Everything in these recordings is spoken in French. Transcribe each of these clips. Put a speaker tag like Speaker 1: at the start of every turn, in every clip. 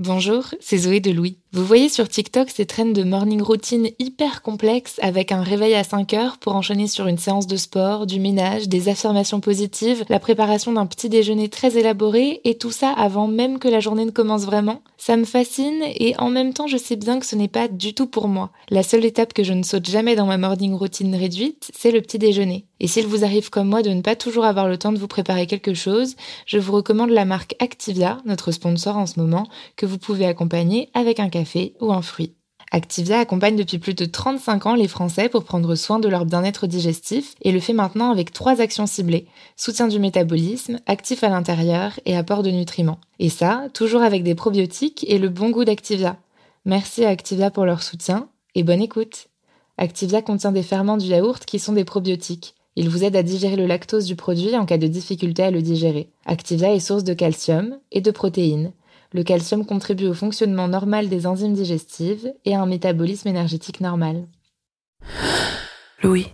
Speaker 1: Bonjour, c'est Zoé de Louis. Vous voyez sur TikTok ces traînes de morning routine hyper complexes avec un réveil à 5 heures pour enchaîner sur une séance de sport, du ménage, des affirmations positives, la préparation d'un petit déjeuner très élaboré et tout ça avant même que la journée ne commence vraiment. Ça me fascine et en même temps je sais bien que ce n'est pas du tout pour moi. La seule étape que je ne saute jamais dans ma morning routine réduite, c'est le petit déjeuner. Et s'il vous arrive comme moi de ne pas toujours avoir le temps de vous préparer quelque chose, je vous recommande la marque Activia, notre sponsor en ce moment, que vous pouvez accompagner avec un café ou un fruit. Activia accompagne depuis plus de 35 ans les Français pour prendre soin de leur bien-être digestif et le fait maintenant avec trois actions ciblées. Soutien du métabolisme, actif à l'intérieur et apport de nutriments. Et ça, toujours avec des probiotiques et le bon goût d'Activia. Merci à Activia pour leur soutien et bonne écoute. Activia contient des ferments du yaourt qui sont des probiotiques. Ils vous aident à digérer le lactose du produit en cas de difficulté à le digérer. Activia est source de calcium et de protéines le calcium contribue au fonctionnement normal des enzymes digestives et à un métabolisme énergétique normal.
Speaker 2: Louis.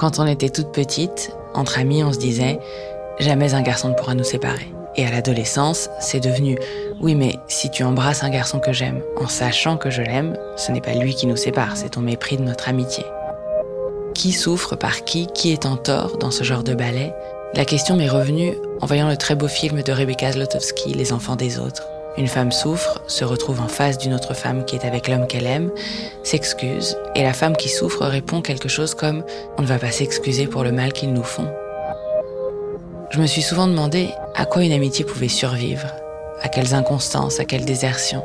Speaker 2: Quand on était toute petite, entre amis, on se disait jamais un garçon ne pourra nous séparer. Et à l'adolescence, c'est devenu oui, mais si tu embrasses un garçon que j'aime en sachant que je l'aime, ce n'est pas lui qui nous sépare, c'est ton mépris de notre amitié. Qui souffre par qui Qui est en tort dans ce genre de ballet? La question m'est revenue en voyant le très beau film de Rebecca Zlotowski, Les enfants des autres. Une femme souffre, se retrouve en face d'une autre femme qui est avec l'homme qu'elle aime, s'excuse, et la femme qui souffre répond quelque chose comme ⁇ On ne va pas s'excuser pour le mal qu'ils nous font ⁇ Je me suis souvent demandé à quoi une amitié pouvait survivre, à quelles inconstances, à quelles désertions.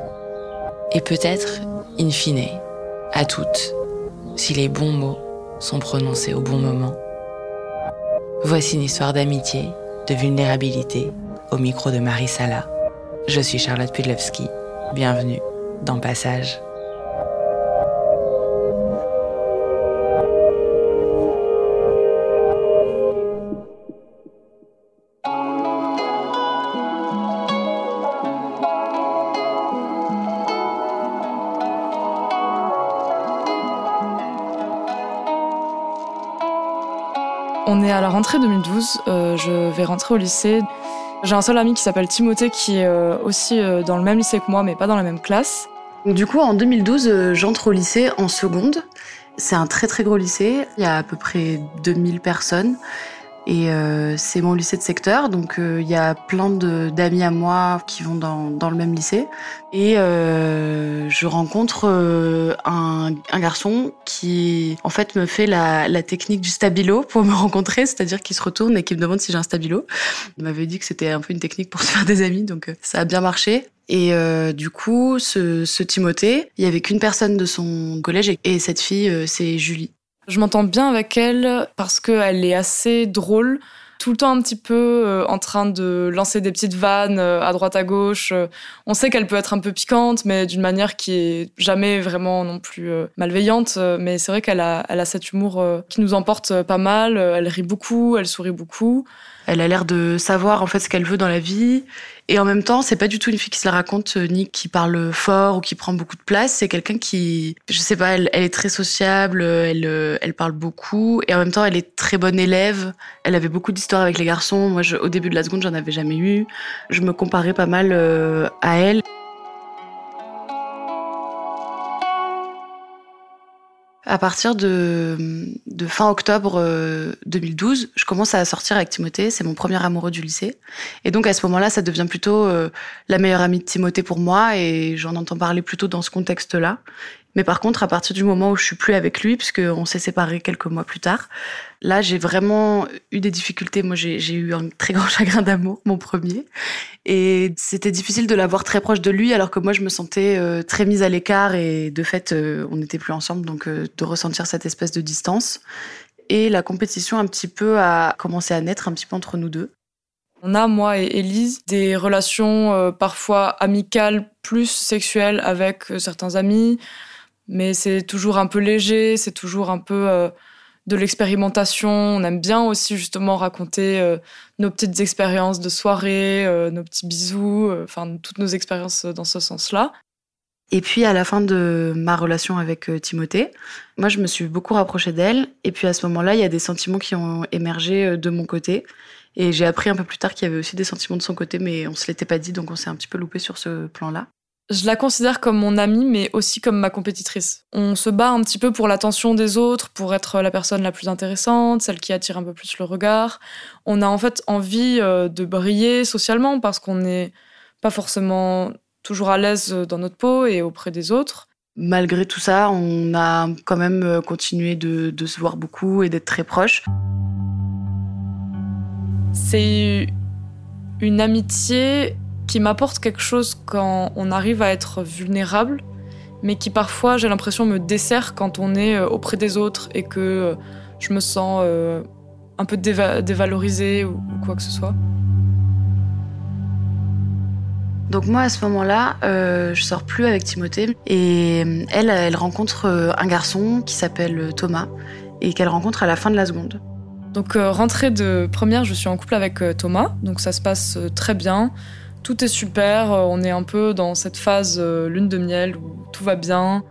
Speaker 2: Et peut-être, in fine, à toutes, si les bons mots sont prononcés au bon moment. Voici une histoire d'amitié, de vulnérabilité, au micro de Marie Sala. Je suis Charlotte Pudlewski. Bienvenue dans Passage.
Speaker 3: On est à la rentrée 2012. Euh, je vais rentrer au lycée. J'ai un seul ami qui s'appelle Timothée qui est euh, aussi euh, dans le même lycée que moi, mais pas dans la même classe.
Speaker 4: Du coup, en 2012, euh, j'entre au lycée en seconde. C'est un très très gros lycée. Il y a à peu près 2000 personnes. Et euh, c'est mon lycée de secteur, donc euh, il y a plein d'amis à moi qui vont dans, dans le même lycée. Et euh, je rencontre euh, un, un, garçon qui, en fait, me fait la, la technique du stabilo pour me rencontrer, c'est-à-dire qu'il se retourne et qu'il me demande si j'ai un stabilo. Il m'avait dit que c'était un peu une technique pour se faire des amis, donc ça a bien marché. Et euh, du coup, ce, ce Timothée, il y avait qu'une personne de son collège et cette fille, c'est Julie.
Speaker 3: Je m'entends bien avec elle parce qu'elle est assez drôle, tout le temps un petit peu euh, en train de lancer des petites vannes euh, à droite à gauche. On sait qu'elle peut être un peu piquante, mais d'une manière qui est jamais vraiment non plus euh, malveillante. Mais c'est vrai qu'elle a, elle a cet humour qui nous emporte pas mal. Elle rit beaucoup, elle sourit beaucoup.
Speaker 4: Elle a l'air de savoir en fait ce qu'elle veut dans la vie et en même temps, c'est pas du tout une fille qui se la raconte ni qui parle fort ou qui prend beaucoup de place. C'est quelqu'un qui, je sais pas, elle, est très sociable, elle, elle parle beaucoup et en même temps, elle est très bonne élève. Elle avait beaucoup d'histoires avec les garçons. Moi, au début de la seconde, j'en avais jamais eu. Je me comparais pas mal euh, à elle. À partir de, de fin octobre 2012, je commence à sortir avec Timothée. C'est mon premier amoureux du lycée. Et donc à ce moment-là, ça devient plutôt la meilleure amie de Timothée pour moi. Et j'en entends parler plutôt dans ce contexte-là. Mais par contre, à partir du moment où je suis plus avec lui, puisqu'on s'est séparés quelques mois plus tard, là, j'ai vraiment eu des difficultés. Moi, j'ai eu un très grand chagrin d'amour, mon premier. Et c'était difficile de l'avoir très proche de lui, alors que moi, je me sentais euh, très mise à l'écart et de fait, euh, on n'était plus ensemble, donc euh, de ressentir cette espèce de distance. Et la compétition un petit peu a commencé à naître un petit peu entre nous deux.
Speaker 3: On a, moi et Elise, des relations parfois amicales plus sexuelles avec certains amis, mais c'est toujours un peu léger, c'est toujours un peu euh, de l'expérimentation. On aime bien aussi justement raconter euh, nos petites expériences de soirée, euh, nos petits bisous, enfin toutes nos expériences dans ce sens-là.
Speaker 4: Et puis à la fin de ma relation avec Timothée, moi je me suis beaucoup rapprochée d'elle. Et puis à ce moment-là, il y a des sentiments qui ont émergé de mon côté. Et j'ai appris un peu plus tard qu'il y avait aussi des sentiments de son côté, mais on se l'était pas dit, donc on s'est un petit peu loupé sur ce plan-là.
Speaker 3: Je la considère comme mon amie, mais aussi comme ma compétitrice. On se bat un petit peu pour l'attention des autres, pour être la personne la plus intéressante, celle qui attire un peu plus le regard. On a en fait envie euh, de briller socialement parce qu'on n'est pas forcément toujours à l'aise dans notre peau et auprès des autres.
Speaker 4: Malgré tout ça, on a quand même euh, continué de, de se voir beaucoup et d'être très proches.
Speaker 3: C'est une amitié qui m'apporte quelque chose quand on arrive à être vulnérable, mais qui parfois, j'ai l'impression, me dessert quand on est euh, auprès des autres et que euh, je me sens euh, un peu dévalorisée ou, quoi que ce soit.
Speaker 4: Donc moi à ce moment-là, je sors plus avec Timothée et elle, elle rencontre un garçon qui s'appelle Thomas et qu'elle rencontre à la fin de la seconde.
Speaker 3: Donc rentrée de première, je suis en couple avec Thomas, donc ça se passe très bien tout est super, euh, on est un peu dans cette phase euh, lune de miel où tout va bien.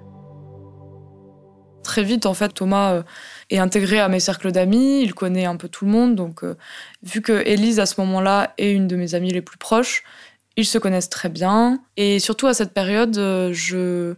Speaker 3: Très vite, en fait, Thomas euh, est intégré à mes cercles d'amis, il connaît un peu tout le monde, donc vu que Élise, à ce moment-là, est une de mes amies les plus proches, ils se connaissent très bien. Et surtout, à cette période, je,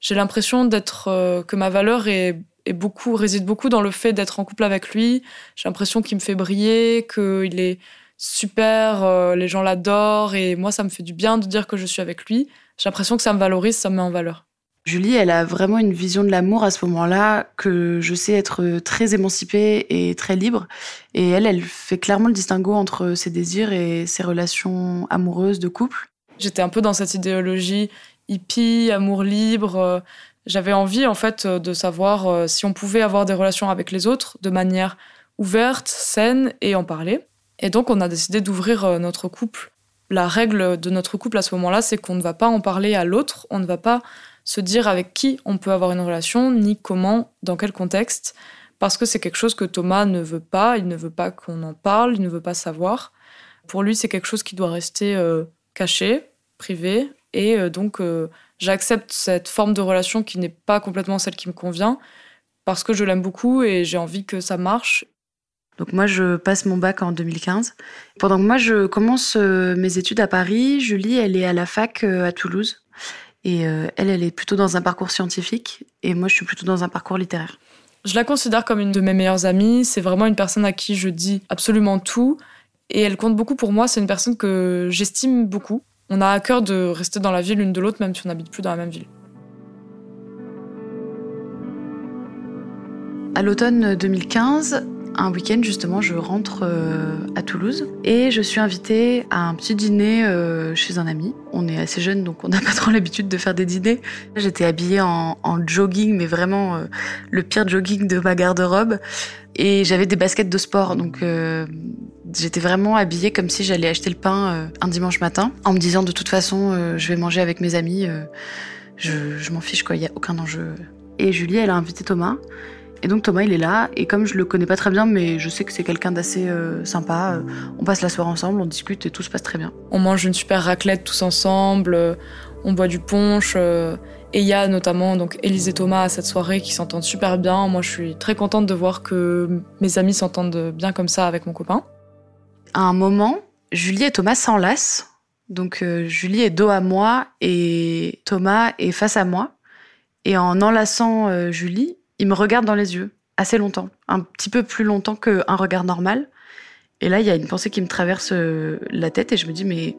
Speaker 3: j'ai l'impression d'être, que ma valeur est, beaucoup, réside beaucoup dans le fait d'être en couple avec lui. J'ai l'impression qu'il me fait briller, qu'il est super, euh, les gens l'adorent et moi ça me fait du bien de dire que je suis avec lui. J'ai l'impression que ça me valorise, ça me met en valeur.
Speaker 4: Julie, elle a vraiment une vision de l'amour à ce moment-là que je sais être très émancipée et très libre. Et elle, elle fait clairement le distinguo entre ses désirs et ses relations amoureuses de couple.
Speaker 3: J'étais un peu dans cette idéologie hippie, amour libre. J'avais envie en fait de savoir euh, si on pouvait avoir des relations avec les autres de manière ouverte, saine et en parler. Et donc, on a décidé d'ouvrir euh, notre couple. La règle de notre couple à ce moment-là, c'est qu'on ne va pas en parler à l'autre, on ne va pas se dire avec qui on peut avoir une relation, ni comment, dans quel contexte, parce que c'est quelque chose que Thomas ne veut pas, il ne veut pas qu'on en parle, il ne veut pas savoir. Pour lui, c'est quelque chose qui doit rester euh, caché, privé, et euh, donc j'accepte cette forme de relation qui n'est pas complètement celle qui me convient, parce que je l'aime beaucoup et j'ai envie que ça marche.
Speaker 4: Donc moi, je passe mon bac en 2015. Pendant que moi, je commence euh, mes études à Paris, Julie, elle est à la fac euh, à Toulouse. Et euh, elle, elle est plutôt dans un parcours scientifique. Et moi, je suis plutôt dans un parcours littéraire.
Speaker 3: Je la considère comme une de mes meilleures amies. C'est vraiment une personne à qui je dis absolument tout. Et elle compte beaucoup pour moi. C'est une personne que j'estime beaucoup. On a à cœur de rester dans la ville l'une de l'autre, même si on n'habite plus dans la même ville.
Speaker 4: À l'automne 2015, un week-end, justement, je rentre euh, à Toulouse et je suis invitée à un petit dîner euh, chez un ami. On est assez jeune, donc on n'a pas trop l'habitude de faire des dîners. J'étais habillée en, jogging, mais vraiment euh, le pire jogging de ma garde-robe. Et j'avais des baskets de sport, donc j'étais vraiment habillée comme si j'allais acheter le pain un dimanche matin, en me disant de toute façon, je vais manger avec mes amis, je, je m'en fiche, quoi, il n'y a aucun enjeu. Et Julie, elle a invité Thomas. Et donc Thomas, il est là, et comme je le connais pas très bien, mais je sais que c'est quelqu'un d'assez euh, sympa, euh, on passe la soirée ensemble, on discute et tout se passe très bien.
Speaker 3: On mange une super raclette tous ensemble, euh, on boit du punch, et il y a notamment donc Élise et Thomas à cette soirée qui s'entendent super bien. Moi, je suis très contente de voir que mes amis s'entendent bien comme ça avec mon copain.
Speaker 4: À un moment, Julie et Thomas s'enlacent. Donc Julie est dos à moi et Thomas est face à moi. Et en enlaçant Julie, il me regarde dans les yeux assez longtemps, un petit peu plus longtemps qu'un regard normal. Et là, il y a une pensée qui me traverse euh, la tête et je me dis, mais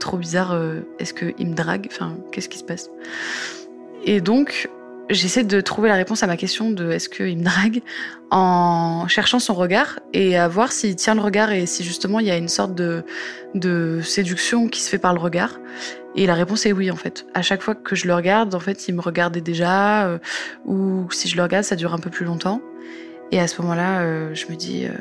Speaker 4: trop bizarre, euh, est-ce qu'il me drague? Enfin, qu'est-ce qui se passe? Et donc, j'essaie de trouver la réponse à ma question de est-ce qu'il me drague? En cherchant son regard et à voir s'il tient le regard et si justement il y a une sorte de, de séduction qui se fait par le regard. Et la réponse est oui en fait. À chaque fois que je le regarde, en fait, il me regardait déjà euh, ou si je le regarde, ça dure un peu plus longtemps. Et à ce moment-là, euh, je me dis euh,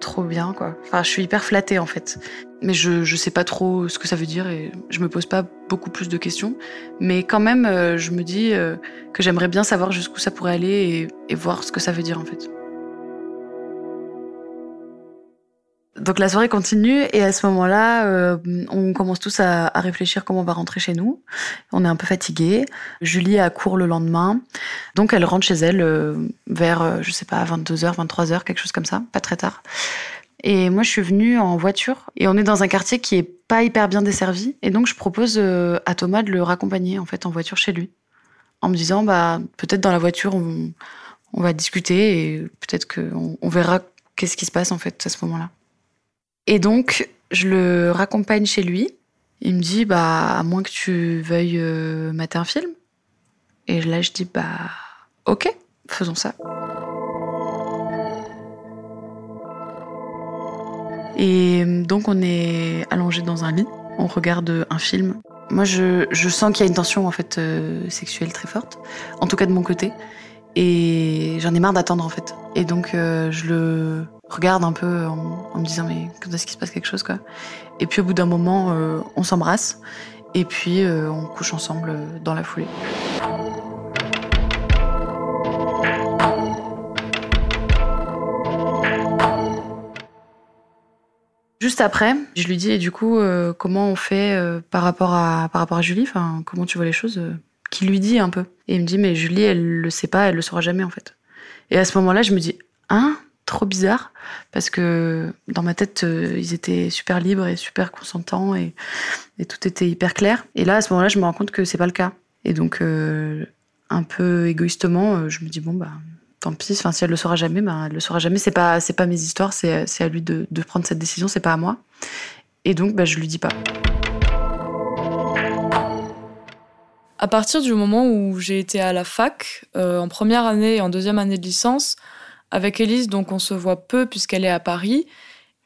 Speaker 4: trop bien quoi. Enfin, je suis hyper flattée en fait. Mais je je sais pas trop ce que ça veut dire et je me pose pas beaucoup plus de questions. Mais quand même, je me dis que j'aimerais bien savoir jusqu'où ça pourrait aller et, et voir ce que ça veut dire en fait. Donc la soirée continue et à ce moment-là, euh, on commence tous à, réfléchir comment on va rentrer chez nous. On est un peu fatigué. Julie a cours le lendemain, donc elle rentre chez elle euh, vers, euh, je sais pas, 22h, 23h, quelque chose comme ça, pas très tard. Et moi, je suis venue en voiture et on est dans un quartier qui est pas hyper bien desservi. Et donc, je propose à Thomas de le raccompagner en fait en voiture chez lui, en me disant bah peut-être dans la voiture on, on va discuter et peut-être qu'on on verra qu'est-ce qui se passe en fait à ce moment-là. Et donc, je le raccompagne chez lui. Il me dit, bah, à moins que tu veuilles euh, mater un film. Et là, je dis, bah, ok, faisons ça. Et donc, on est allongé dans un lit. On regarde un film. Moi, je, je sens qu'il y a une tension en fait euh, sexuelle très forte, en tout cas de mon côté. Et j'en ai marre d'attendre en fait. Et donc, euh, je le regarde un peu en, me disant mais quand est-ce qu'il se passe quelque chose quoi. Et puis au bout d'un moment, euh, on s'embrasse et puis euh, on couche ensemble euh, dans la foulée. Juste après, je lui dis et du coup comment on fait par rapport à par rapport à Julie, enfin comment tu vois les choses, qui lui dit un peu. Et il me dit mais Julie elle le sait pas, elle le saura jamais en fait. Et à ce moment-là, je me dis hein? Trop bizarre parce que dans ma tête euh, ils étaient super libres et super consentants et, tout était hyper clair. Et là à ce moment-là je me rends compte que c'est pas le cas. Et donc euh, un peu égoïstement euh, je me dis bon bah tant pis. Enfin si elle le saura jamais bah elle le saura jamais. C'est pas c'est pas mes histoires. C'est à lui de, prendre cette décision. C'est pas à moi. Et donc bah je lui dis pas.
Speaker 3: À partir du moment où j'ai été à la fac en première année et en deuxième année de licence avec Elise, donc on se voit peu puisqu'elle est à Paris.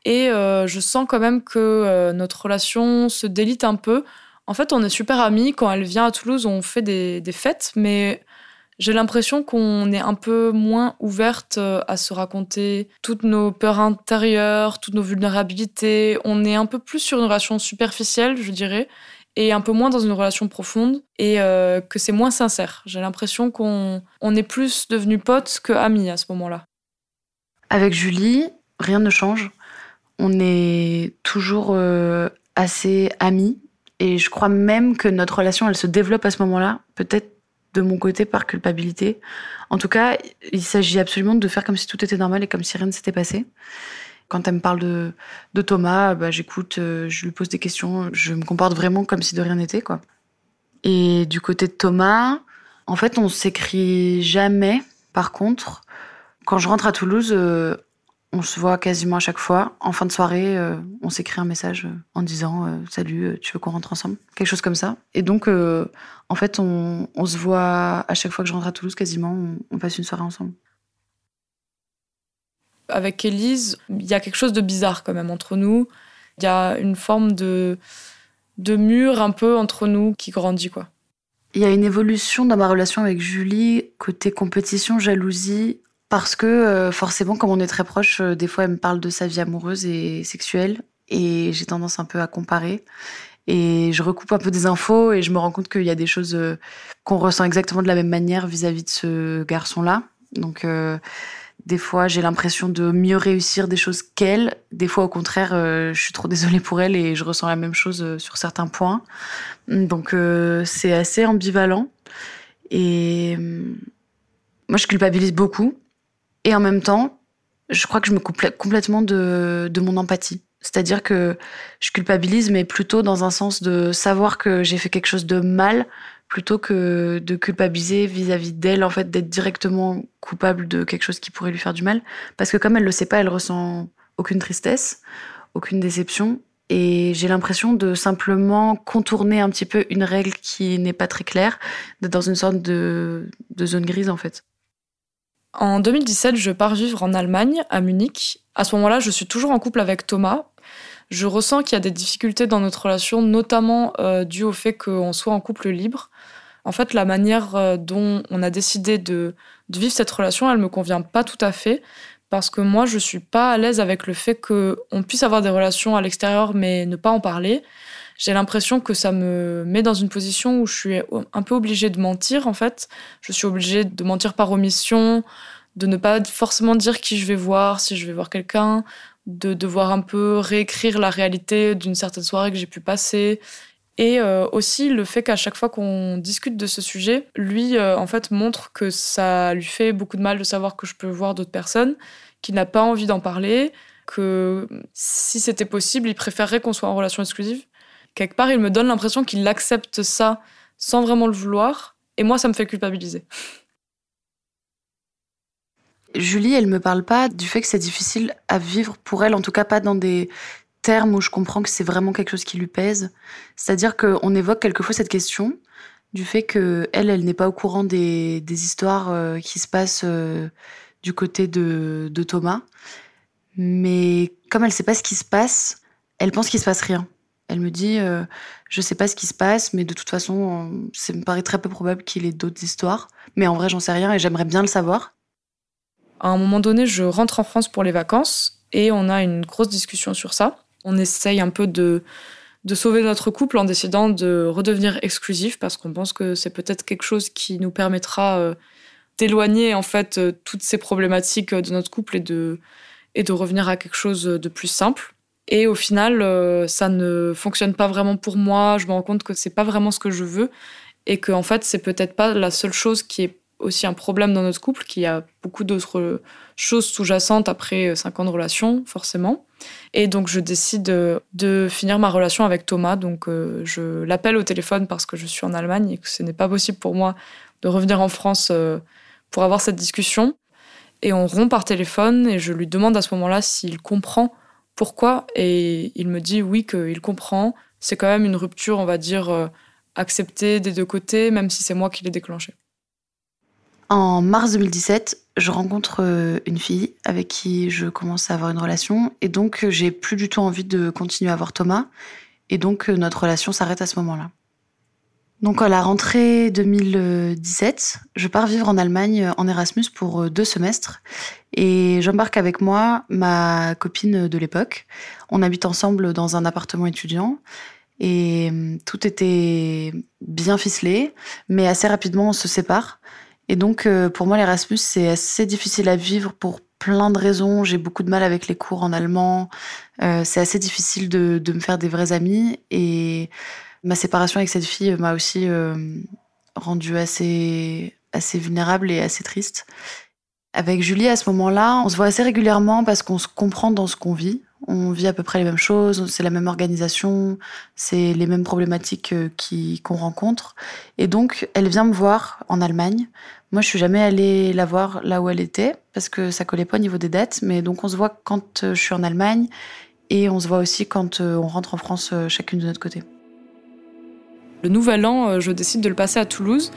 Speaker 3: Et euh, je sens quand même que euh, notre relation se délite un peu. En fait, on est super amis. Quand elle vient à Toulouse, on fait des, fêtes, mais j'ai l'impression qu'on est un peu moins ouverte euh, à se raconter toutes nos peurs intérieures, toutes nos vulnérabilités. On est un peu plus sur une relation superficielle, je dirais, et un peu moins dans une relation profonde, et que c'est moins sincère. J'ai l'impression qu'on on est plus devenus potes que amis à ce moment-là.
Speaker 4: Avec Julie, rien ne change. On est toujours euh, assez amis. Et je crois même que notre relation, elle se développe à ce moment-là. Peut-être de mon côté par culpabilité. En tout cas, il s'agit absolument de faire comme si tout était normal et comme si rien ne s'était passé. Quand elle me parle de, Thomas, bah, j'écoute, euh, je lui pose des questions, je me comporte vraiment comme si de rien n'était, quoi. Et du côté de Thomas, en fait, on s'écrit jamais. Par contre, quand je rentre à Toulouse, euh, on se voit quasiment à chaque fois. En fin de soirée, euh, on s'écrit un message euh, en disant Salut, tu veux qu'on rentre ensemble? Quelque chose comme ça. Et donc, en fait, on, se voit à chaque fois que je rentre à Toulouse, quasiment, on, passe une soirée ensemble.
Speaker 3: Avec Élise, il y a quelque chose de bizarre quand même entre nous. Il y a une forme de, de mur un peu entre nous qui grandit, quoi.
Speaker 4: Il y a une évolution dans ma relation avec Julie, côté compétition, jalousie, parce que euh, forcément, comme on est très proche, euh, des fois, elle me parle de sa vie amoureuse et sexuelle, et j'ai tendance un peu à comparer. Et je recoupe un peu des infos et je me rends compte qu'il y a des choses euh, qu'on ressent exactement de la même manière vis-à-vis de ce garçon-là. Donc, des fois, j'ai l'impression de mieux réussir des choses qu'elle. Des fois, au contraire, je suis trop désolée pour elle et je ressens la même chose sur certains points. Donc, c'est assez ambivalent. Et moi, je culpabilise beaucoup et en même temps, je crois que je me coupe complètement de, de mon empathie. C'est-à-dire que je culpabilise, mais plutôt dans un sens de savoir que j'ai fait quelque chose de mal, plutôt que de culpabiliser vis-à-vis d'elle, en fait, d'être directement coupable de quelque chose qui pourrait lui faire du mal. Parce que comme elle le sait pas, elle ressent aucune tristesse, aucune déception. et j'ai l'impression de simplement contourner un petit peu une règle qui n'est pas très claire, d'être dans une sorte de, de zone grise en fait.
Speaker 3: En 2017, je pars vivre en Allemagne, à Munich. À ce moment-là, je suis toujours en couple avec Thomas. Je ressens qu'il y a des difficultés dans notre relation, notamment euh, dû au fait qu'on soit en couple libre. En fait, la manière euh, dont on a décidé de, de, vivre cette relation, elle me convient pas tout à fait parce que moi, je suis pas à l'aise avec le fait qu'on puisse avoir des relations à l'extérieur mais ne pas en parler. J'ai l'impression que ça me met dans une position où je suis un peu obligée de mentir, en fait. Je suis obligée de mentir par omission, de ne pas forcément dire qui je vais voir, si je vais voir quelqu'un, de devoir un peu réécrire la réalité d'une certaine soirée que j'ai pu passer. Et euh, aussi le fait qu'à chaque fois qu'on discute de ce sujet, lui, euh, en fait, montre que ça lui fait beaucoup de mal de savoir que je peux voir d'autres personnes, qu'il n'a pas envie d'en parler, que si c'était possible, il préférerait qu'on soit en relation exclusive. Quelque part, il me donne l'impression qu'il accepte ça sans vraiment le vouloir, et moi, ça me fait culpabiliser.
Speaker 4: Julie, elle me parle pas du fait que c'est difficile à vivre pour elle, en tout cas pas dans des termes où je comprends que c'est vraiment quelque chose qui lui pèse. C'est-à-dire qu'on évoque quelquefois cette question du fait que elle, n'est pas au courant des, histoires euh, qui se passent euh, du côté de, Thomas. Mais comme elle sait pas ce qui se passe, elle pense qu'il se passe rien. Elle me dit, euh, je sais pas ce qui se passe, mais de toute façon, ça me paraît très peu probable qu'il ait d'autres histoires. Mais en vrai, j'en sais rien et j'aimerais bien le savoir.
Speaker 3: À un moment donné, je rentre en France pour les vacances et on a une grosse discussion sur ça. On essaye un peu de, de sauver notre couple en décidant de redevenir exclusif parce qu'on pense que c'est peut-être quelque chose qui nous permettra euh, d'éloigner en fait euh, toutes ces problématiques de notre couple et de, et de revenir à quelque chose de plus simple. Et au final, euh, ça ne fonctionne pas vraiment pour moi. Je me rends compte que c'est pas vraiment ce que je veux et que en fait, c'est peut-être pas la seule chose qui est aussi un problème dans notre couple, qu'il y a beaucoup d'autres choses sous-jacentes après cinq ans de relation, forcément. Et donc, je décide de, finir ma relation avec Thomas. Donc, euh, je l'appelle au téléphone parce que je suis en Allemagne et que ce n'est pas possible pour moi de revenir en France euh, pour avoir cette discussion. Et on rompt par téléphone et je lui demande à ce moment-là s'il comprend pourquoi. Et il me dit oui, qu'il comprend. C'est quand même une rupture, on va dire, euh, acceptée des deux côtés, même si c'est moi qui l'ai déclenchée.
Speaker 4: En mars 2017, je rencontre euh, une fille avec qui je commence à avoir une relation et donc euh, j'ai plus du tout envie de continuer à voir Thomas et donc notre relation s'arrête à ce moment-là. Donc à la rentrée 2017, je pars vivre en Allemagne en Erasmus pour deux semestres et j'embarque avec moi ma copine de l'époque. On habite ensemble dans un appartement étudiant et tout était bien ficelé, mais assez rapidement on se sépare. Et donc, euh, pour moi, l'Erasmus, c'est assez difficile à vivre pour plein de raisons. J'ai beaucoup de mal avec les cours en allemand. Euh, c'est assez difficile de, me faire des vrais amis. Et ma séparation avec cette fille m'a aussi euh, rendue assez, assez vulnérable et assez triste. Avec Julie, à ce moment-là, on se voit assez régulièrement parce qu'on se comprend dans ce qu'on vit. On vit à peu près les mêmes choses, c'est la même organisation, c'est les mêmes problématiques qu'on rencontre. Et donc, elle vient me voir en Allemagne moi, je suis jamais allée la voir là où elle était parce que ça collait pas au niveau des dates. Mais donc, on se voit quand euh, je suis en Allemagne et on se voit aussi quand euh, on rentre en France euh, chacune de notre côté.
Speaker 3: Le nouvel an, je décide de le passer à Toulouse.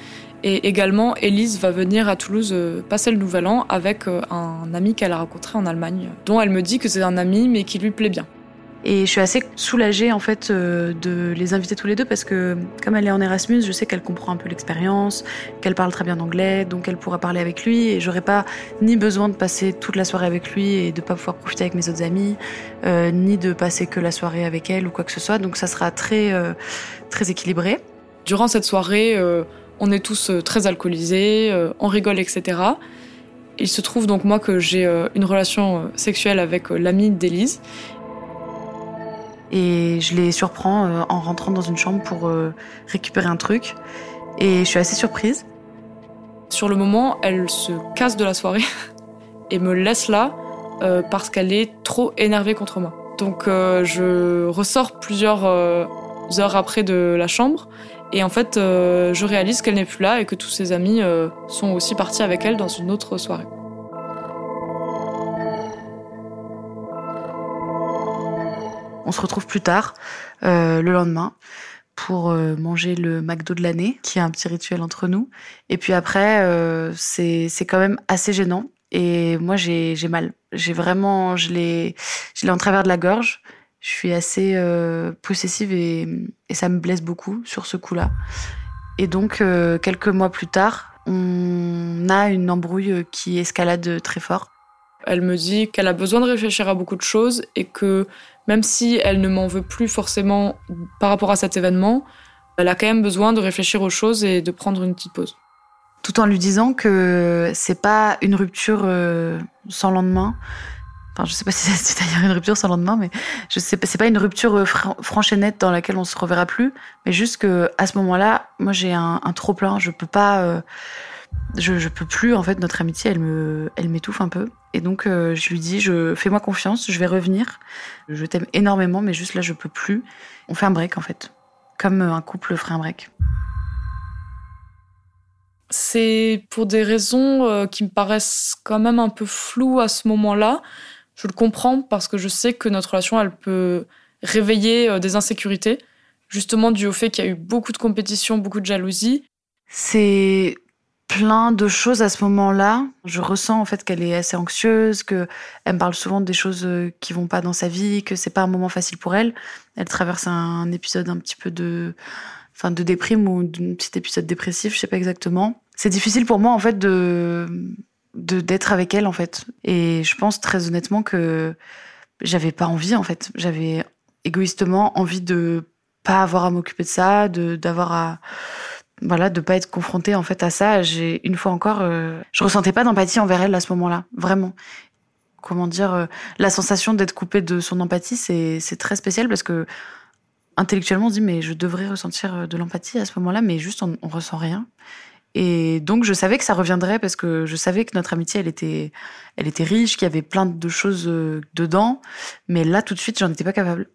Speaker 3: Et également, Elise va venir à Toulouse passer le nouvel an avec un ami qu'elle a rencontré en Allemagne, dont elle me dit que c'est un ami mais qui lui plaît bien.
Speaker 4: Et je suis assez soulagée en fait euh, de les inviter tous les deux parce que comme elle est en Erasmus, je sais qu'elle comprend un peu l'expérience, qu'elle parle très bien anglais, donc elle pourra parler avec lui et j'aurai pas ni besoin de passer toute la soirée avec lui et de pas pouvoir profiter avec mes autres amis, euh, ni de passer que la soirée avec elle ou quoi que ce soit. Donc ça sera très euh, très équilibré.
Speaker 3: Durant cette soirée, on est tous très alcoolisés, on rigole, etc. Il se trouve donc moi que j'ai une relation sexuelle avec l'ami d'Élise
Speaker 4: et je les surprends euh, en rentrant dans une chambre pour euh, récupérer un truc. Et je suis assez surprise.
Speaker 3: Sur le moment, elle se casse de la soirée et me laisse là euh, parce qu'elle est trop énervée contre moi. Donc je ressors plusieurs heures après de la chambre et en fait je réalise qu'elle n'est plus là et que tous ses amis sont aussi partis avec elle dans une autre soirée.
Speaker 4: Se retrouve plus tard, le lendemain, pour manger le McDo de l'année, qui est un petit rituel entre nous. Et puis après, c'est quand même assez gênant. Et moi, j'ai mal. J'ai vraiment, je l'ai en travers de la gorge. Je suis assez possessive et, et, ça me blesse beaucoup sur ce coup-là. Et donc, quelques mois plus tard, on a une embrouille qui escalade très fort.
Speaker 3: Elle me dit qu'elle a besoin de réfléchir à beaucoup de choses et que même si elle ne m'en veut plus forcément par rapport à cet événement, elle a quand même besoin de réfléchir aux choses et de prendre une petite pause.
Speaker 4: Tout en lui disant que c'est pas une rupture euh, sans lendemain, Enfin, je sais pas si c'est d'ailleurs une rupture sans lendemain, mais je sais pas, c'est pas une rupture euh, franche et nette dans laquelle on se reverra plus, mais juste que à ce moment-là, moi j'ai un, trop plein, je peux pas, euh, je, je peux plus en fait. Notre amitié, elle me, elle m'étouffe un peu, et donc euh, je lui dis, je fais-moi confiance, je vais revenir. Je t'aime énormément, mais juste là, je peux plus. On fait un break en fait, comme un couple ferait un break.
Speaker 3: C'est pour des raisons qui me paraissent quand même un peu floues à ce moment-là. Je le comprends parce que je sais que notre relation, elle peut réveiller euh, des insécurités, justement dû au fait qu'il y a eu beaucoup de compétition, beaucoup de jalousie.
Speaker 4: C'est plein de choses à ce moment-là. Je ressens en fait qu'elle est assez anxieuse, que elle me parle souvent des choses euh, qui vont pas dans sa vie, que c'est pas un moment facile pour elle. Elle traverse un épisode un petit peu de, enfin de déprime ou d'un petit épisode dépressif, je sais pas exactement. C'est difficile pour moi en fait de de d'être avec elle en fait. Et je pense très honnêtement que j'avais pas envie en fait. J'avais égoïstement envie de pas avoir à m'occuper de ça, de d'avoir à voilà, de pas être confrontée en fait à ça. J'ai une fois encore, euh, je ressentais pas d'empathie envers elle à ce moment-là, vraiment. Comment dire, euh, la sensation d'être coupée de son empathie, c'est très spécial parce que intellectuellement on se dit mais je devrais ressentir euh, de l'empathie à ce moment-là, mais juste on, on ressent rien. Et donc je savais que ça reviendrait parce que je savais que notre amitié elle était, elle était riche, qu'il y avait plein de choses euh, dedans, mais là tout de suite j'en étais pas capable.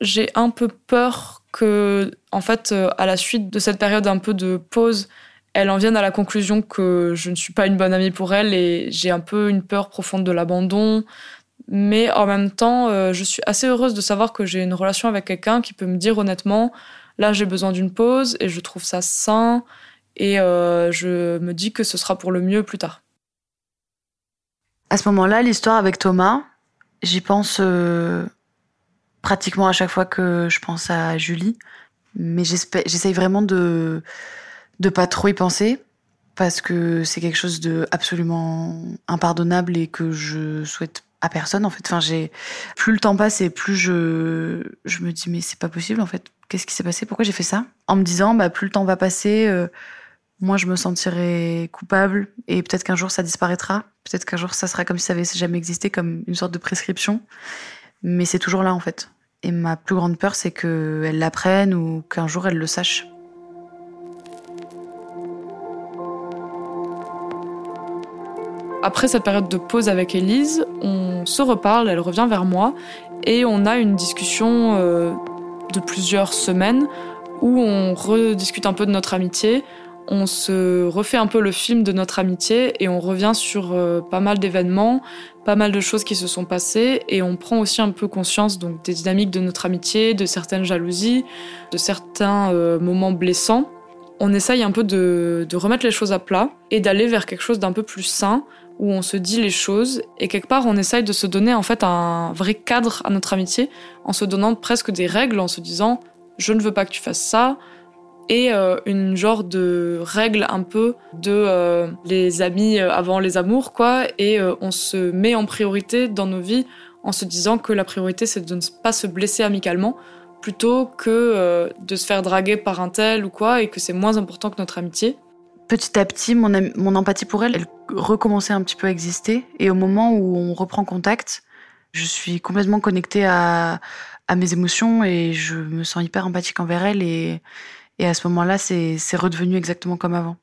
Speaker 3: J'ai un peu peur que, en fait, euh, à la suite de cette période un peu de pause, elle en vienne à la conclusion que je ne suis pas une bonne amie pour elle et j'ai un peu une peur profonde de l'abandon. Mais en même temps, euh, je suis assez heureuse de savoir que j'ai une relation avec quelqu'un qui peut me dire honnêtement, Là, j'ai besoin d'une pause et je trouve ça sain et euh, je me dis que ce sera pour le mieux plus tard.
Speaker 4: À ce moment-là, l'histoire avec Thomas, j'y pense pratiquement à chaque fois que je pense à Julie, mais j'essaye vraiment de de pas trop y penser parce que c'est quelque chose de absolument impardonnable et que je souhaite à personne en fait. Enfin, plus le temps passe et plus je je me dis mais c'est pas possible en fait. Qu'est-ce qui s'est passé? Pourquoi j'ai fait ça? En me disant bah plus le temps va passer, euh, moi je me sentirai coupable et peut-être qu'un jour ça disparaîtra. Peut-être qu'un jour ça sera comme si ça avait jamais existé, comme une sorte de prescription. Mais c'est toujours là en fait. Et ma plus grande peur c'est qu'elle l'apprenne ou qu'un jour elle le sache.
Speaker 3: Après cette période de pause avec Elise, on se reparle, elle revient vers moi et on a une discussion euh, de plusieurs semaines où on rediscute un peu de notre amitié, on se refait un peu le film de notre amitié et on revient sur euh, pas mal d'événements, pas mal de choses qui se sont passées et on prend aussi un peu conscience donc des dynamiques de notre amitié, de certaines jalousies, de certains euh, moments blessants. On essaye un peu de, de remettre les choses à plat et d'aller vers quelque chose d'un peu plus sain, où on se dit les choses et quelque part on essaye de se donner en fait un vrai cadre à notre amitié en se donnant presque des règles, en se disant je ne veux pas que tu fasses ça et euh, une genre de règle un peu de euh, les amis avant les amours quoi et euh, on se met en priorité dans nos vies en se disant que la priorité c'est de ne pas se blesser amicalement plutôt que de se faire draguer par un tel ou quoi et que c'est moins important que notre amitié
Speaker 4: petit à petit, mon, mon empathie pour elle, elle recommençait un petit peu à exister. Et au moment où on reprend contact, je suis complètement connectée à, à mes émotions et je me sens hyper empathique envers elle. Et, et à ce moment-là, c'est redevenu exactement comme avant.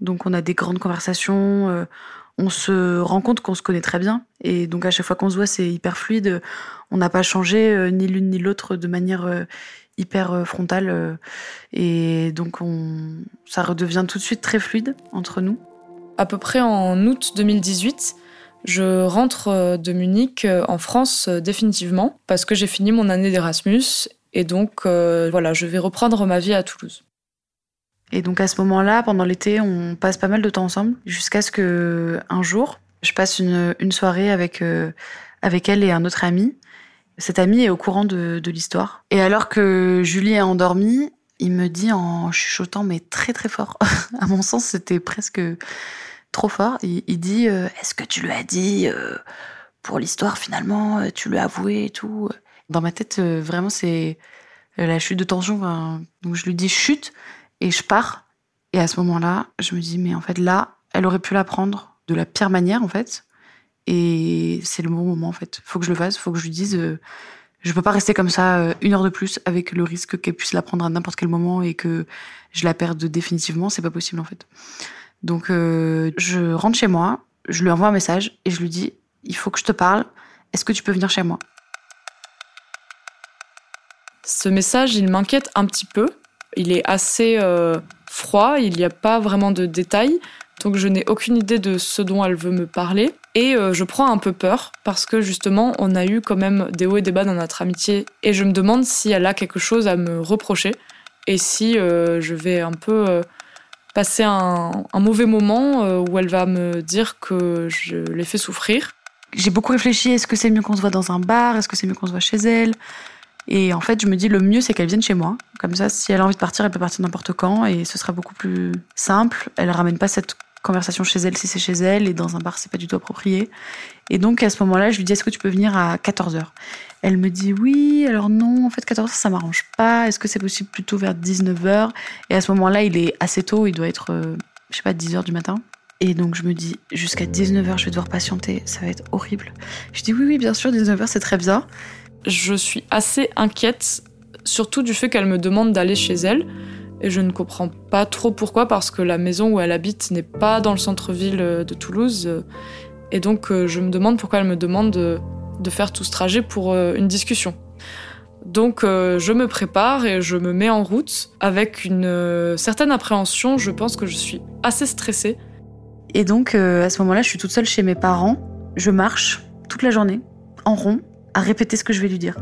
Speaker 4: Donc on a des grandes conversations, euh, on se rend compte qu'on se connaît très bien. Et donc à chaque fois qu'on se voit, c'est hyper fluide. On n'a pas changé euh, ni l'une ni l'autre de manière euh, hyper frontale. Et donc, on, ça redevient tout de suite très fluide entre nous.
Speaker 3: À peu près en août 2018, Je rentre de Munich en France définitivement parce que j'ai fini mon année d'Erasmus et donc voilà, je vais reprendre ma vie à Toulouse.
Speaker 4: Et donc à ce moment-là, pendant l'été, on passe pas mal de temps ensemble jusqu'à ce que un jour, je passe une, soirée avec avec elle et un autre ami. Cet ami est au courant de, l'histoire. Et alors que Julie est endormie, il me dit en chuchotant, mais très très fort. à mon sens, c'était presque trop fort. Il, dit euh, Est-ce que tu lui as dit euh, pour l'histoire finalement euh, Tu lui as avoué et tout Dans ma tête, vraiment, c'est la chute de tension. donc je lui dis chute et je pars. Et à ce moment-là, je me dis Mais en fait, là, elle aurait pu la prendre de la pire manière en fait. Et c'est le bon moment en fait. Faut que je le fasse, faut que je lui dise je peux pas rester comme ça euh, une heure de plus avec le risque qu'elle puisse la prendre à n'importe quel moment et que je la perde définitivement. C'est pas possible en fait. Donc euh, je rentre chez moi, je lui envoie un message et je lui dis il faut que je te parle. Est-ce que tu peux venir chez moi?
Speaker 3: Ce message, il m'inquiète un petit peu. Il est assez euh, froid, il n'y a pas vraiment de détails. Donc je n'ai aucune idée de ce dont elle veut me parler. Et euh, je prends un peu peur parce que justement, on a eu quand même des hauts et des bas dans notre amitié. Et je me demande si elle a quelque chose à me reprocher et si euh, je vais un peu passer un, mauvais moment où elle va me dire que je l'ai fait souffrir.
Speaker 4: J'ai beaucoup réfléchi, est-ce que c'est mieux qu'on se voit dans un bar? Est-ce que c'est mieux qu'on se voit chez elle? Et en fait, je me dis le mieux, c'est qu'elle vienne chez moi. Comme ça, si elle a envie de partir, elle peut partir n'importe quand et ce sera beaucoup plus simple. Elle ramène pas cette conversation chez elle si c'est chez elle, et dans un bar, c'est pas du tout approprié. Et donc, à ce moment-là, je lui dis, est-ce que tu peux venir à 14h Elle me dit, oui, alors non, en fait, 14h, ça m'arrange pas. Est-ce que c'est possible plutôt vers 19h Et à ce moment-là, il est assez tôt, il doit être, euh, je sais pas, 10h du matin. Et donc, je me dis, jusqu'à 19h, je vais devoir patienter, ça va être horrible. Je dis, oui, oui, bien sûr, 19h, c'est très bien.
Speaker 3: Je suis assez inquiète, surtout du fait qu'elle me demande d'aller chez elle. Et je ne comprends pas trop pourquoi, parce que la maison où elle habite n'est pas dans le centre-ville de Toulouse. Et donc, euh, je me demande pourquoi elle me demande de, faire tout ce trajet pour euh, une discussion. Donc, euh, je me prépare et je me mets en route avec une certaine appréhension. Je pense que je suis assez stressée.
Speaker 4: Et donc, à ce moment-là, je suis toute seule chez mes parents. Je marche toute la journée, en rond, à répéter ce que je vais lui dire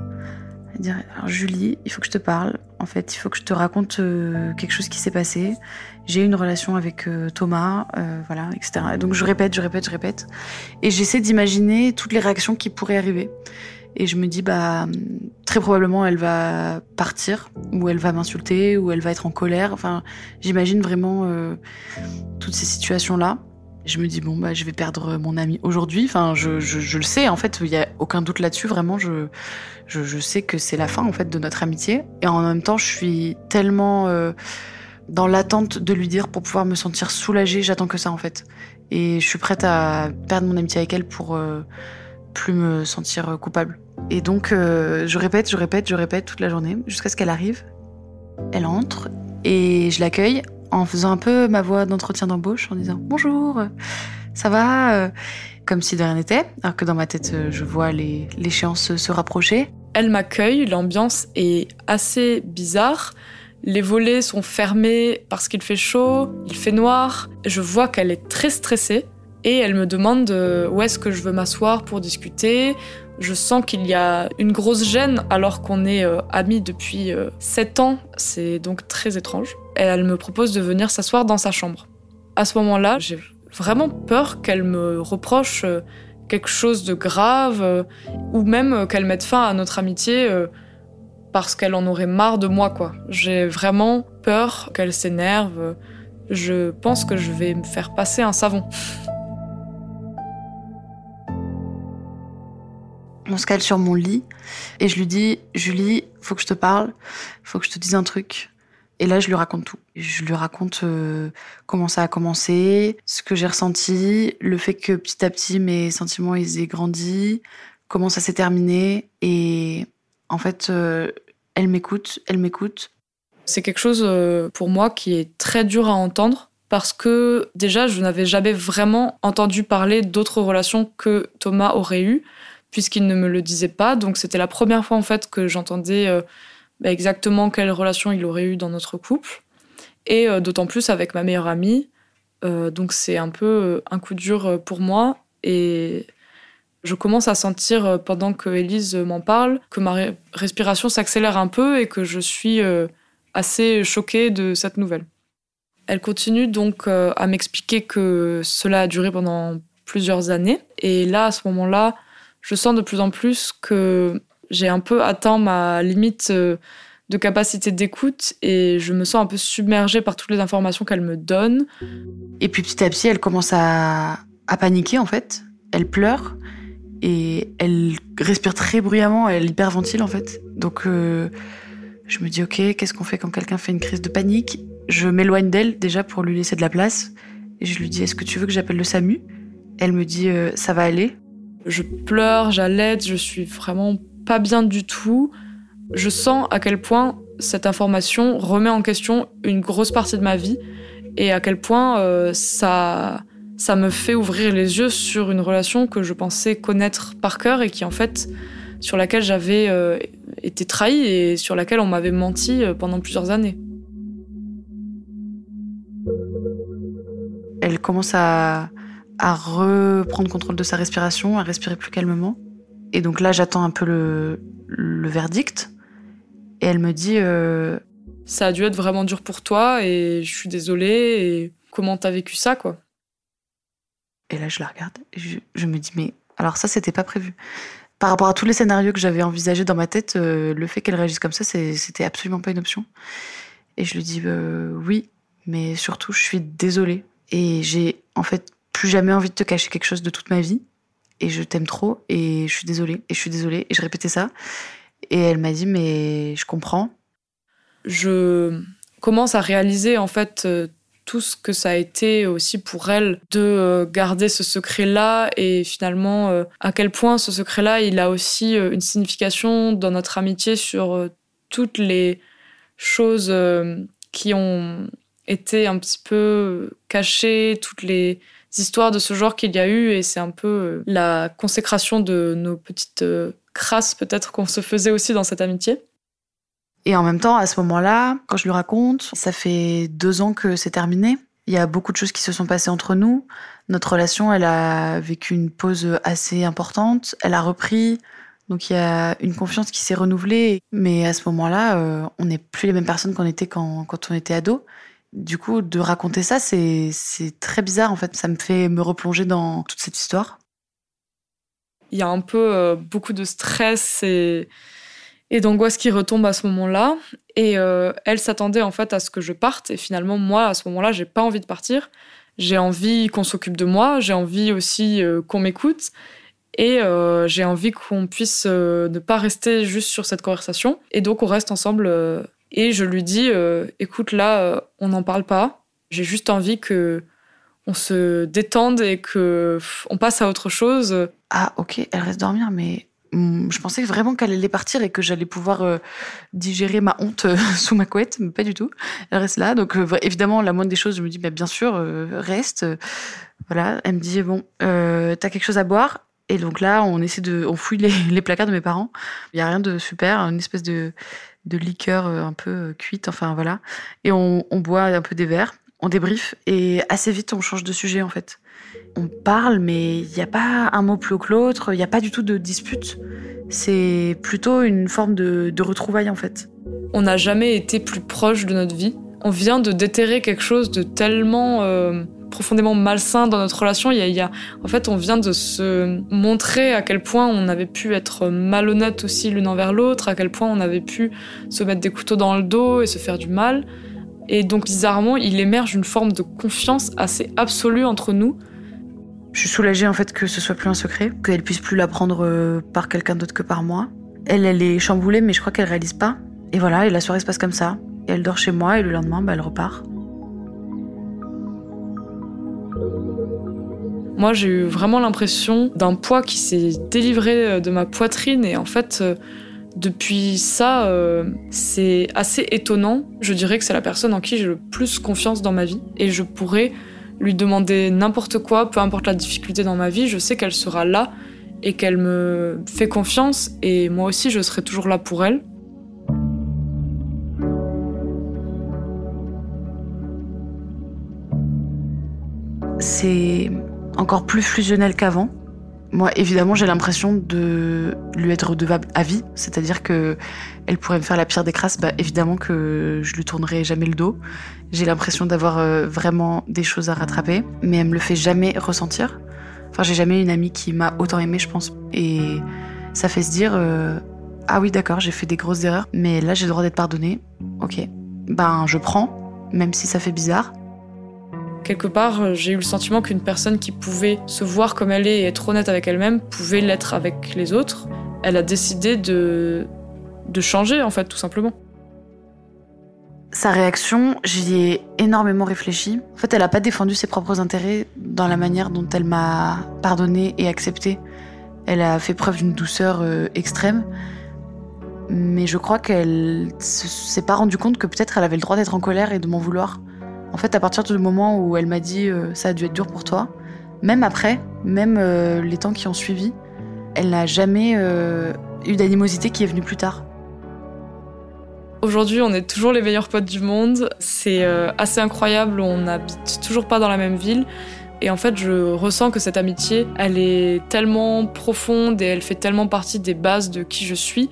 Speaker 4: alors Julie, il faut que je te parle. En fait, il faut que je te raconte euh, quelque chose qui s'est passé. J'ai une relation avec euh, Thomas, euh, voilà, etc. donc je répète, je répète, je répète, et j'essaie d'imaginer toutes les réactions qui pourraient arriver. Et je me dis bah très probablement elle va partir, ou elle va m'insulter, ou elle va être en colère. Enfin, j'imagine vraiment toutes ces situations là. Je me dis bon bah je vais perdre mon ami aujourd'hui. Enfin je, je, je, le sais en fait il y a aucun doute là-dessus vraiment je, je je sais que c'est la fin en fait de notre amitié et en même temps je suis tellement euh, dans l'attente de lui dire pour pouvoir me sentir soulagée. J'attends que ça en fait et je suis prête à perdre mon amitié avec elle pour euh, plus me sentir coupable. Et donc euh, je répète, je répète, je répète toute la journée jusqu'à ce qu'elle arrive. Elle entre et je l'accueille en faisant un peu ma voix d'entretien d'embauche, en disant bonjour, ça va, euh, comme si de rien n'était, alors que dans ma tête, euh, je vois l'échéance se rapprocher.
Speaker 3: Elle m'accueille, l'ambiance est assez bizarre. Les volets sont fermés parce qu'il fait chaud, il fait noir. Je vois qu'elle est très stressée et elle me demande euh, où est-ce que je veux m'asseoir pour discuter. Je sens qu'il y a une grosse gêne alors qu'on est amis depuis 7 ans. C'est donc très étrange et elle me propose de venir s'asseoir dans sa chambre. À ce moment-là, j'ai vraiment peur qu'elle me reproche euh, quelque chose de grave euh, ou même euh, qu'elle mette fin à notre amitié parce qu'elle en aurait marre de moi quoi. J'ai vraiment peur qu'elle s'énerve. Je pense que je vais me faire passer un savon.
Speaker 4: On se cale sur mon lit et je lui dis Julie, faut que je te parle, faut que je te dise un truc. Et là, je lui raconte tout. Je lui raconte euh, comment ça a commencé, ce que j'ai ressenti, le fait que petit à petit mes sentiments ils aient grandi, comment ça s'est terminé. Et en fait, euh, elle m'écoute, elle m'écoute.
Speaker 3: C'est quelque chose euh, pour moi qui est très dur à entendre parce que déjà, je n'avais jamais vraiment entendu parler d'autres relations que Thomas aurait eues puisqu'il ne me le disait pas. Donc c'était la première fois en fait que j'entendais bah, exactement quelle relation il aurait eu dans notre couple. Et euh, d'autant plus avec ma meilleure amie. Euh, donc c'est un peu euh, un coup dur pour moi. Et je commence à sentir, pendant que Elise m'en parle, que ma respiration s'accélère un peu et que je suis assez choquée de cette nouvelle. Elle continue donc à m'expliquer que cela a duré pendant plusieurs années. Et là, à ce moment-là, je sens de plus en plus que j'ai un peu atteint ma limite de capacité d'écoute et je me sens un peu submergée par toutes les informations qu'elle me donne.
Speaker 4: Et puis petit à petit, elle commence à, à paniquer en fait. Elle pleure et elle respire très bruyamment, elle hyperventile en fait. Donc euh, je me dis ok, qu'est-ce qu'on fait quand quelqu'un fait une crise de panique? Je m'éloigne d'elle déjà pour lui laisser de la place et je lui dis est-ce que tu veux que j'appelle le SAMU? Elle me dit euh, ça va aller.
Speaker 3: Je pleure, j'allaite, je suis vraiment pas bien du tout je sens à quel point cette information remet en question une grosse partie de ma vie et à quel point euh, ça, ça me fait ouvrir les yeux sur une relation que je pensais connaître par cœur et qui en fait sur laquelle j'avais euh, été trahi et sur laquelle on m'avait menti euh, pendant plusieurs années.
Speaker 4: Elle commence à, à reprendre contrôle de sa respiration, à respirer plus calmement. Et donc là, j'attends un peu le, le verdict. Et elle me dit euh,
Speaker 3: Ça a dû être vraiment dur pour toi et je suis désolée. Et comment t'as vécu ça, quoi?
Speaker 4: Et là, je la regarde et je, me dis Mais alors, ça, c'était pas prévu. Par rapport à tous les scénarios que j'avais envisagés dans ma tête, euh, le fait qu'elle réagisse comme ça, c'était absolument pas une option. Et je lui dis euh, Oui, mais surtout, je suis désolée. Et j'ai en fait plus jamais envie de te cacher quelque chose de toute ma vie. Et je t'aime trop et je suis désolée. Et je suis désolée. Et je répétais ça. Et elle m'a dit, mais je comprends.
Speaker 3: Je commence à réaliser en fait euh, tout ce que ça a été aussi pour elle de euh, garder ce secret-là et finalement euh, à quel point ce secret-là, il a aussi une signification dans notre amitié sur toutes les choses qui ont été un petit peu cachées, toutes les histoires de ce genre qu'il y a eu et c'est un peu la consécration de nos petites crasse peut-être qu'on se faisait aussi dans cette amitié.
Speaker 4: Et en même temps, à ce moment-là, quand je lui raconte, ça fait deux ans que c'est terminé. Il y a beaucoup de choses qui se sont passées entre nous. Notre relation, elle a vécu une pause assez importante. Elle a repris. Donc il y a une confiance qui s'est renouvelée. Mais à ce moment-là, euh, on n'est plus les mêmes personnes qu'on était quand, quand on était ado. Du coup, de raconter ça, c'est très bizarre en fait. Ça me fait me replonger dans toute cette histoire
Speaker 3: il y a un peu euh, beaucoup de stress et, d'angoisse qui retombe à ce moment-là. Et euh, elle s'attendait en fait à ce que je parte. Et finalement, moi, à ce moment-là, j'ai pas envie de partir. J'ai envie qu'on s'occupe de moi. J'ai envie aussi euh, qu'on m'écoute. Et j'ai envie qu'on puisse ne pas rester juste sur cette conversation. Et donc, on reste ensemble. Et je lui dis, écoute, là, on n'en parle pas. J'ai juste envie que on se détende et que on passe à autre chose.
Speaker 4: Ah ok, elle reste dormir, mais hmm, je pensais vraiment qu'elle allait partir et que j'allais pouvoir euh, digérer ma honte euh, sous ma couette, mais pas du tout. Elle reste là, donc euh, évidemment la moindre des choses, je me dis bah, bien sûr reste. voilà, elle me dit bon, t'as quelque chose à boire? Et donc là on essaie de, on fouille les, placards de mes parents. Il y a rien de super, une espèce de de liqueur un peu cuite, enfin voilà, et on, boit un peu des verres on débrief et assez vite on change de sujet en fait. On parle mais il n'y a pas un mot plus que l'autre, il n'y a pas du tout de dispute. C'est plutôt une forme de, retrouvaille en fait.
Speaker 3: On n'a jamais été plus proche de notre vie. On vient de déterrer quelque chose de tellement euh, profondément malsain dans notre relation. Il y, a, en fait, on vient de se montrer à quel point on avait pu être malhonnête aussi l'une envers l'autre, à quel point on avait pu se mettre des couteaux dans le dos et se faire du mal. Et donc bizarrement, il émerge une forme de confiance assez absolue entre nous.
Speaker 4: Je suis soulagée en fait que ce soit plus un secret, qu'elle puisse plus l'apprendre euh, par quelqu'un d'autre que par moi. Elle, elle est chamboulée, mais je crois qu'elle réalise pas. Et voilà, et la soirée se passe comme ça. Et elle dort chez moi, et le lendemain, bah, elle repart.
Speaker 3: Moi, j'ai eu vraiment l'impression d'un poids qui s'est délivré euh, de ma poitrine, et en fait, euh, depuis ça, euh, c'est assez étonnant. Je dirais que c'est la personne en qui j'ai le plus confiance dans ma vie. Et je pourrais lui demander n'importe quoi, peu importe la difficulté dans ma vie. Je sais qu'elle sera là et qu'elle me fait confiance. Et moi aussi, je serai toujours là pour elle.
Speaker 4: C'est encore plus fusionnelle qu'avant. Moi, évidemment, j'ai l'impression de lui être redevable à vie, c'est-à-dire que elle pourrait me faire la pire des crasses, bah évidemment que je lui tournerai jamais le dos. J'ai l'impression d'avoir euh, vraiment des choses à rattraper, mais elle me le fait jamais ressentir. Enfin, j'ai jamais une amie qui m'a autant aimé, je pense, et ça fait se dire euh, ah oui, d'accord, j'ai fait des grosses erreurs, mais là j'ai le droit d'être pardonné. Ok, ben je prends, même si ça fait bizarre.
Speaker 3: Quelque part, euh, j'ai eu le sentiment qu'une personne qui pouvait se voir comme elle est et être honnête avec elle-même pouvait l'être avec les autres. Elle a décidé de, de changer, en fait, tout simplement.
Speaker 4: Sa réaction, j'y ai énormément réfléchi. En fait, elle n'a pas défendu ses propres intérêts dans la manière dont elle m'a pardonné et accepté. Elle a fait preuve d'une douceur euh, extrême. Mais je crois qu'elle s'est pas rendue compte que peut-être elle avait le droit d'être en colère et de m'en vouloir. En fait, à partir du moment où elle m'a dit euh, ça a dû être dur pour toi, même après, même euh, les temps qui ont suivi, elle n'a jamais euh, eu d'animosité qui est venue plus tard.
Speaker 3: Aujourd'hui, on est toujours les meilleurs potes du monde. C'est assez incroyable. On n'habite toujours pas dans la même ville. Et en fait, je ressens que cette amitié, elle est tellement profonde et elle fait tellement partie des bases de qui je suis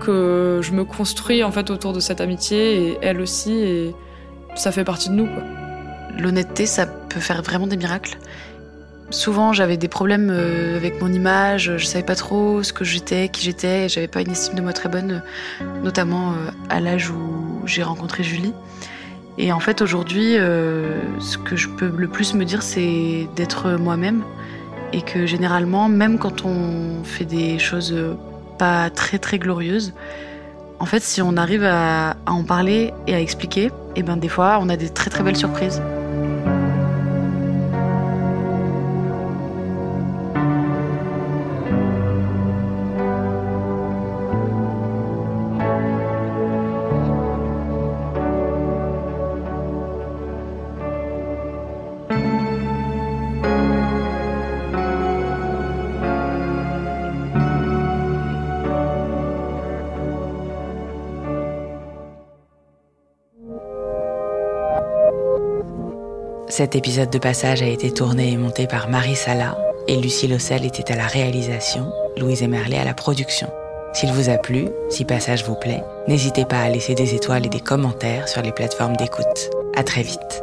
Speaker 3: que je me construis en fait autour de cette amitié et elle aussi. Ça fait partie de nous.
Speaker 4: L'honnêteté, ça peut faire vraiment des miracles. Souvent, j'avais des problèmes euh, avec mon image, je savais pas trop ce que j'étais, qui j'étais, j'avais pas une estime de moi très bonne, notamment euh, à l'âge où j'ai rencontré Julie. Et en fait, aujourd'hui, euh, ce que je peux le plus me dire, c'est d'être moi-même. Et que généralement, même quand on fait des choses pas très très glorieuses, en fait, si on arrive à, en parler et à expliquer, eh ben des fois, on a des très belles surprises.
Speaker 2: Cet épisode de Passage a été tourné et monté par Marie Sala et Lucie Lossel était à la réalisation, Louise Emerlet à la production. S'il vous a plu, si Passage vous plaît, n'hésitez pas à laisser des étoiles et des commentaires sur les plateformes d'écoute. À très vite.